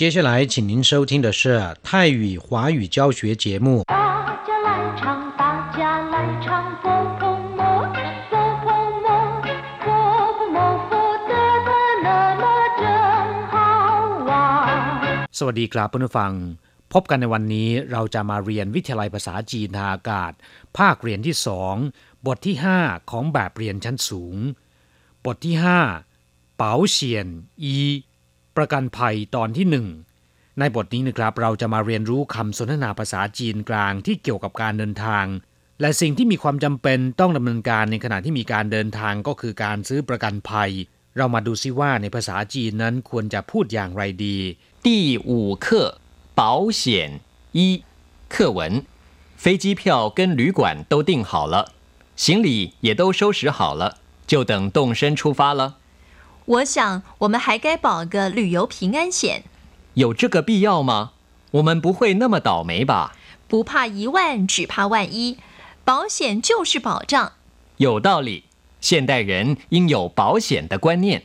接下来，请您收听的是泰语华语教学节目。大家来唱，大家来唱，佛佛摩，佛佛摩，佛佛摩，佛得得乐乐真好玩。 สวัสดีครับเพื่อนผู้ฟัง พบกันในวันนี้เราจะมาเรียนวิทยาลัยภาษาจีนทางอากาศ ภาคเรียนที่สองบทที่ 5 ของแบบเรียนชั้นสูง บทที่ 5 เป๋าเฉียนอี ประกันภัยตอนที่หนึ่งในบทนี้นะครับเราจะมาเรียนรู้คำสนทนาภาษาจีนกลางที่เกี่ยวกับการเดินทาง และสิ่งที่มีความจำเป็นต้องดำเนินการในขณะที่มีการเดินทางก็คือการซื้อประกันภัย เรามาดูซิว่าในภาษาจีนนั้นควรจะพูดอย่างไรดี 第五课保险一课文：飞机票跟旅馆都订好了，行李也都收拾好了，就等动身出发了。 我想我们还该保个旅游平安险，有这个必要吗？我们不会那么倒霉吧？不怕一万，只怕万一。保险就是保障。有道理，现代人应有保险的观念。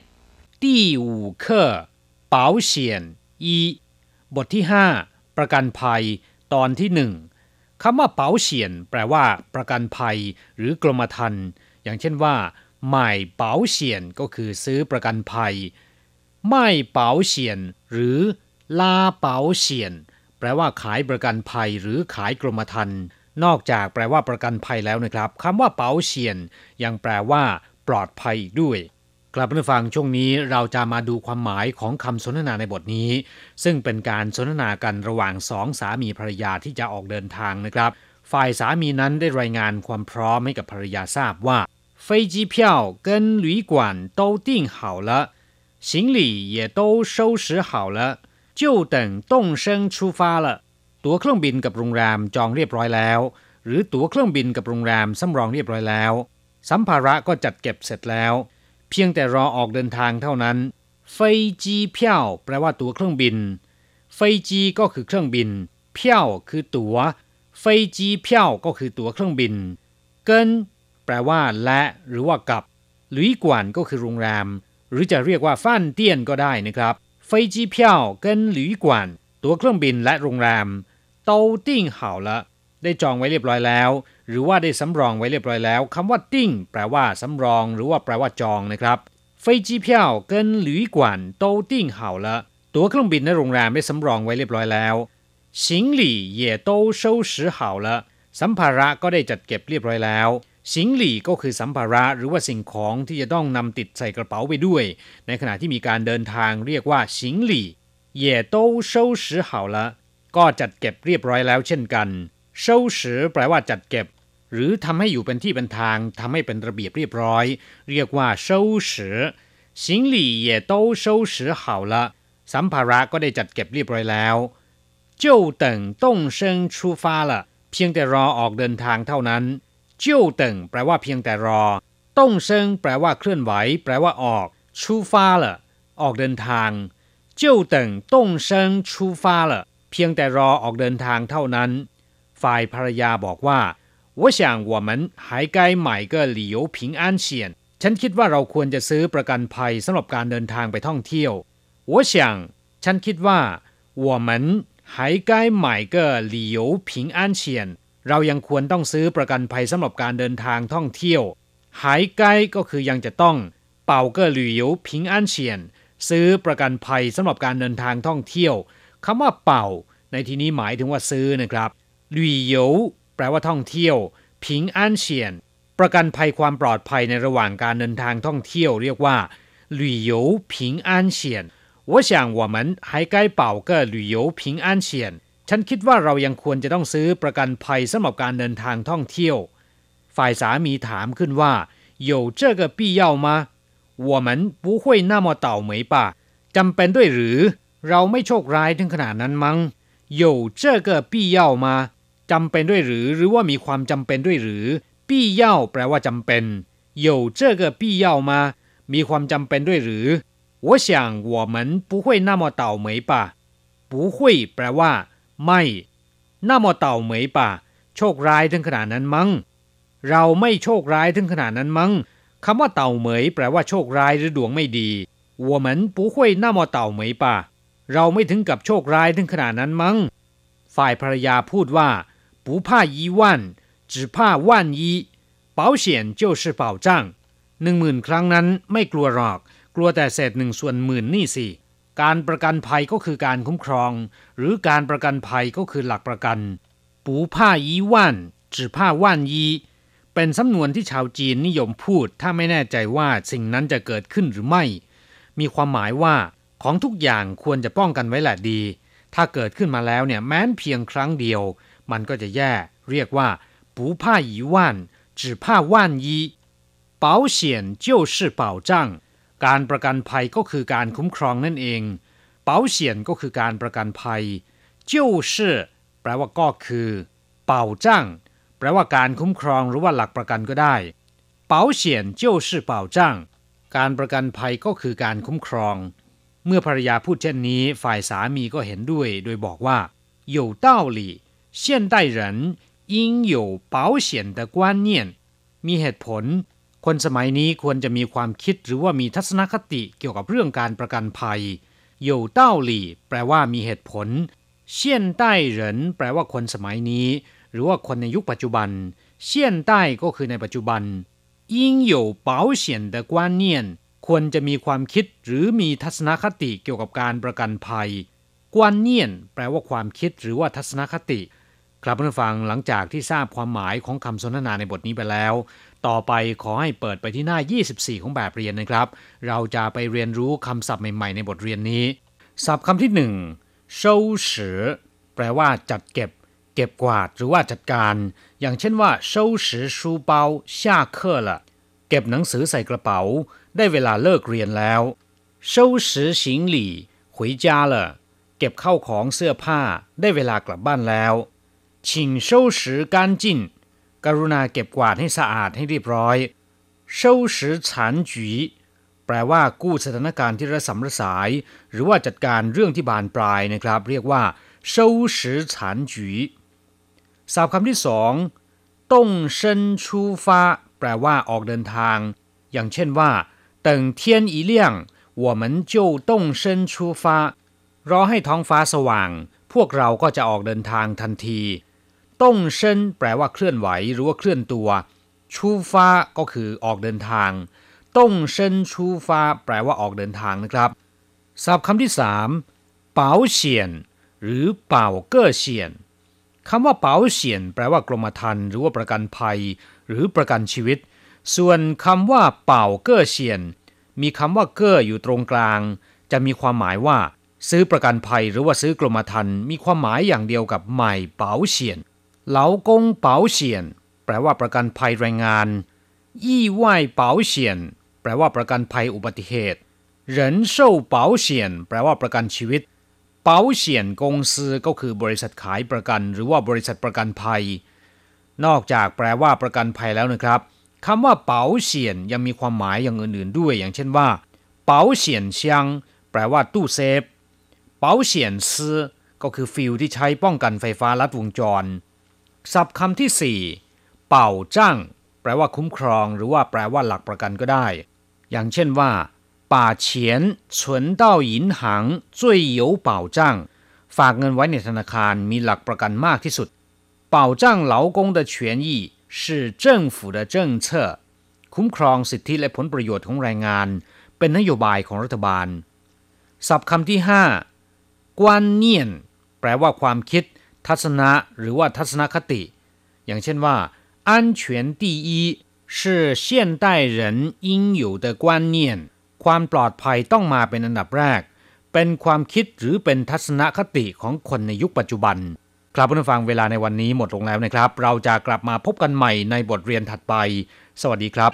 第五课保险一บทที่ 5 ประกันภัย ตอนที่หนึ่งคำว่าเป๋าเฉียนแปลว่า ประกันภัย หรือกรมธรรม์อย่างเช่นว่า หม่เป๋าเฉียนก็คือซื้อประกันภัยไม่เป๋าเฉียน หรือลาเป๋าเฉียน แปลว่าขายประกันภัยหรือขายกรมธรรม์นอกจากแปลว่าประกันภัยแล้วนะครับคำว่าเป๋าเฉียน ยังแปลว่าปลอดภัยอีกด้วยกลับมาฟังช่วงนี้เราจะมาดูความหมายของคำสนทนาในบทนี้ ซึ่งเป็นการสนทนากันระหว่างสองสามีภรรยาที่จะออกเดินทางนะครับ ฝ่ายสามีนั้นได้รายงานความพร้อมให้กับภรรยาทราบว่า 飞机票跟旅馆都订好了行李也都收拾好了就等动身出发了ตั๋วเครื่องบินกับโรงแรมจองเรียบร้อยแล้ว หรือตั๋วเครื่องบินกับโรงแรมสำรองเรียบร้อยแล้ว สัมภาระก็จัดเก็บเสร็จแล้ว เพียงแต่รอออกเดินทางเท่านั้นเฟจีเพียวแปลว่าตั๋วเครื่องบินเฟจีก็คือเครื่องบินเพียวคือตัว๋วเฟจีเพียวก็คือตั๋วเครื่องบิน เกิน แปลว่า และหรือว่ากับหลุยกวนก็คือโรงแรม หรือจะเรียกว่าฟ้านเตี้ยนก็ได้นะครับเฟจีเพียวเกินหลุยกวนตั๋วเครื่องบินและโรงแรมโตติ้งเห่าละได้จองไว้เรียบร้อยแล้ว หรือว่าได้สำรองไว้เรียบร้อยแล้วคำว่าติ้งแปลว่าสำรอง หรือว่าแปลว่าจองนะครับ飞机票跟旅馆都订好了ตั๋วเครื่องบินและโรงแรมได้สำรองไว้เรียบร้อยแล้ว行李也都收拾好了สัมภาระก็ได้จัดเก็บเรียบร้อยแล้ว 行李ก็คือสัมภาระหรือว่าสิ่งของที่จะต้องนำติดใส่กระเป๋าไปด้วย ในขณะที่มีการเดินทางเรียกว่า行李也都收拾好了ก็จัดเก็บเรียบร้อยแล้วเช่นกัน收拾แปลว่าจัดเก็บ หรือทำให้อยู่เป็นที่เป็นทางทำให้เป็นระเบียบเรียบร้อย เรียกว่า收拾行李也都收拾好了สัมภาระก็ได้จัดเก็บเรียบร้อยแล้ว就等动身出发了เพียงแต่รอออกเดินทางเท่านั้น 就等แปลว่าเพียงแต่รอต้งเซิงแปลว่าเคลื่อนไหว แปลว่าออก出发了ออกเดินทาง就等动身出发了เพียงแต่รอออกเดินทางเท่านั้น ฝ่ายภรรยาบอกว่า我想我们还该买个旅游平安险ฉันคิดว่าเราควรจะซื้อประกันภัยสำหรับการเดินทางไปท่องเที่ยว我想ฉันคิดว่า我们还该买个旅游平安险 เรายังควรต้องซื้อประกันภัยสำหรับการเดินทางท่องเที่ยวหายใกล้ก็คือยังจะต้อง เป่าเกอหลุย游平安险ซื้อประกันภัยสำหรับการเดินทางท่องเที่ยวคำว่าเป่า ในที่นี้หมายถึงว่าซื้อนะครับหลุย游แปลว่าท่องเที่ยวผิงอันเฉียนประกันภัยความปลอดภัยในระหว่างการเดินทางท่องเที่ยว เรียกว่า旅游平安险我想我们还该保个旅游平安险 ฉันคิดว่าเรายังควรจะต้องซื้อประกันภัยสำหรับการเดินทางท่องเที่ยว ฝ่ายสามีถามขึ้นว่า有这个必要吗我们不会那么倒霉吧จำเป็นด้วยหรือ เราไม่โชคร้ายถึงขนาดนั้นมั้ง有这个必要吗จำเป็นด้วยหรือ หรือว่ามีความจำเป็นด้วยหรือปี้เย่าแปลว่าจำเป็น有这个必要吗มีความจำเป็นด้วยหรือ我想我们不会那么倒霉吧不会แปลว่า ไม่หน้ามอเต่าเหมยป่า โชคร้ายถึงขนาดนั้นมั้ง เราไม่โชคร้ายถึงขนาดนั้นมั้งคำว่าเต่าเหมยแปลว่าโชคร้ายหรือดวงไม่ดีวัวเหมือนปูห้วยหน้ามอเต่าเหมยป่า เราไม่ถึงกับโชคร้ายถึงขนาดนั้นมั้ง ฝ่ายภรรยาพูดว่าปูผ้ายีวันจืผ้าวันยี่อเป๋าจ้หนึ่งหมื่นครั้งนั้นไม่กลัวหรอก กลัวแต่เศษหนึ่งส่วนหมื่นนี่สิ การประกันภัยก็คือการคุ้มครอง หรือการประกันภัยก็คือหลักประกัน不怕一万只怕万一เป็นสำนวนที่ชาวจีนนิยมพูด ถ้าไม่แน่ใจว่าสิ่งนั้นจะเกิดขึ้นหรือไม่ มีความหมายว่าของทุกอย่างควรจะป้องกันไว้แหละดี ถ้าเกิดขึ้นมาแล้วเนี่ยแม้นเพียงครั้งเดียว มันก็จะแย่ เรียกว่า不怕一万只怕万一保险就是保障 การประกันภัยก็คือการคุ้มครองนั่นเอง保险ก็คือการประกันภัย就是แปลว่าก็คือ保障แปลว่าการคุ้มครองหรือว่าหลักประกันก็ได้保险就是保障การประกันภัยก็คือการคุ้มครอง เมื่อภรรยาพูดเช่นนี้ ฝ่ายสามีก็เห็นด้วย โดยบอกว่า有道理现代人应有保险的观念มีเหตุผล คนสมัยนี้ควรจะมีความคิดหรือว่ามีทัศนคติเกี่ยวกับเรื่องการประกันภัย有道理แปลว่ามีเหตุผล现代人แปลว่าคนสมัยนี้ หรือว่าคนในยุคปัจจุบัน现代ก็คือในปัจจุบัน应有保险的观念ควรจะมีความคิดหรือมีทัศนคติเกี่ยวกับการประกันภัยกวนเนียนแปลว่าความคิดหรือว่าทัศนคติ ครับผู้ฟังหลังจากที่ทราบความหมายของคำสนทนาในบทนี้ไปแล้ว ต่อไปขอให้เปิดไปที่หน้า 24 ของแบบเรียนนะครับ เราจะไปเรียนรู้คำศัพท์ใหม่ๆในบทเรียนนี้ ศัพท์คำที่หนึ่ง收拾แปลว่าจัดเก็บ เก็บกวาดหรือว่าจัดการ อย่างเช่นว่า收拾书包下课了เก็บหนังสือใส่กระเป๋า ได้เวลาเลิกเรียนแล้ว收拾行李回家了เก็บเข้าของเสื้อผ้า ได้เวลากลับบ้านแล้ว请收拾干净 กรุณาเก็บกวาดให้สะอาดให้เรียบร้อย收拾残局แปลว่ากู้สถานการณ์ที่ระสำระสาย หรือว่าจัดการเรื่องที่บานปลายนะครับ เรียกว่า收拾残局ศัพท์คำที่สองต้งเซินชูฟ้าแปลว่าออกเดินทาง อย่างเช่นว่า等天一亮我们就动身出发รอให้ท้องฟ้าสว่าง พวกเราก็จะออกเดินทางทันที 动身 แปลว่าเคลื่อนไหวหรือว่าเคลื่อนตัว 出发 ก็คือออกเดินทาง动身出发 แปลว่าออกเดินทางนะครับศัพท์คำที่สาม保险 หรือเป่าเก้อเฉียนคำว่าเป๋าเฉียน แปลว่ากรมธรรม์หรือว่าประกันภัย หรือประกันชีวิต ส่วนคำว่าเป่าเก้อเฉียน มีคำว่าเก้ออยู่ตรงกลาง จะมีความหมายว่า ซื้อประกันภัยหรือว่าซื้อกรมธรรม์มีความหมายอย่างเดียวกับใหม่เป๋าเฉียน เหลากงเปาเฉียน แปลว่าประกันภัยแรงงานยี่ไหวเป๋าเฉียน แปลว่าประกันภัยอุบัติเหตุเหรินเซเปาเฉียน แปลว่าประกันชีวิต เป๋าเฉียนกงซือก็คือบริษัทขายประกัน หรือว่าบริษัทประกันภัย นอกจากแปลว่าประกันภัยแล้วนะครับคำว่าเป๋าเฉียนยังมีความหมายอย่างอื่นๆด้วย อย่างเช่นว่า เป๋าเฉียนเชียงแปลว่าตู้เซฟ เป๋าเฉียนซือก็คือฟิลที่ใช้ป้องกันไฟฟ้าลัดวงจร ศัพท์คำที่สี่เป่าจ้างแปลว่าคุ้มครอง หรือว่าแปลว่าหลักประกันก็ได้ อย่างเช่นว่า把钱存到银行最有保障ฝากเงินไว้ในธนาคารมีหลักประกันมากที่สุด保障劳工的权益是政府的政策คุ้มครองสิทธิและผลประโยชน์ของแรงงาน เป็นนโยบายของรัฐบาล ศัพท์คำที่ห้ากวนเนียนแปลว่าความคิด ทัศนะ หรือว่าทัศนคติ อย่างเช่นว่า安全第一是现代人应有的观念ความปลอดภัยต้องมาเป็นอันดับแรก เป็นความคิดหรือเป็นทัศนคติของคนในยุคปัจจุบัน ครับผู้ฟังเวลาในวันนี้หมดลงแล้วนะครับ เราจะกลับมาพบกันใหม่ในบทเรียนถัดไป สวัสดีครับ